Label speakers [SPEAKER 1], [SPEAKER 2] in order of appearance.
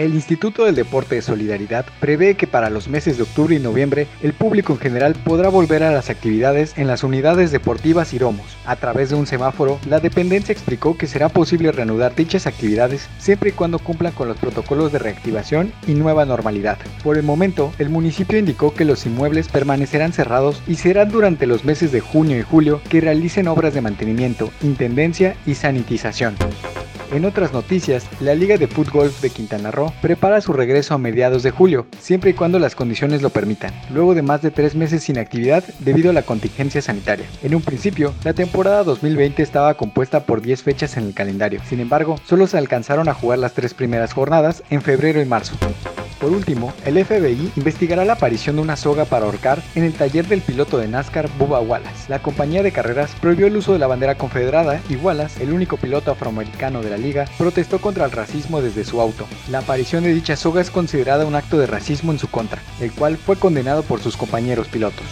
[SPEAKER 1] El Instituto del Deporte de Solidaridad prevé que para los meses de octubre y noviembre el público en general podrá volver a las actividades en las unidades deportivas y domos. A través de un semáforo, la dependencia explicó que será posible reanudar dichas actividades siempre y cuando cumplan con los protocolos de reactivación y nueva normalidad. Por el momento, el municipio indicó que los inmuebles permanecerán cerrados y serán durante los meses de junio y julio que realicen obras de mantenimiento, intendencia y sanitización. En otras noticias, la Liga de Fútbol de Quintana Roo prepara su regreso a mediados de julio, siempre y cuando las condiciones lo permitan, luego de más de tres meses sin actividad debido a la contingencia sanitaria. En un principio, la temporada 2020 estaba compuesta por 10 fechas en el calendario, sin embargo, solo se alcanzaron a jugar las tres primeras jornadas en febrero y marzo. Por último, el FBI investigará la aparición de una soga para ahorcar en el taller del piloto de NASCAR Bubba Wallace. La compañía de carreras prohibió el uso de la bandera confederada y Wallace, el único piloto afroamericano de la liga, protestó contra el racismo desde su auto. La aparición de dicha soga es considerada un acto de racismo en su contra, el cual fue condenado por sus compañeros pilotos.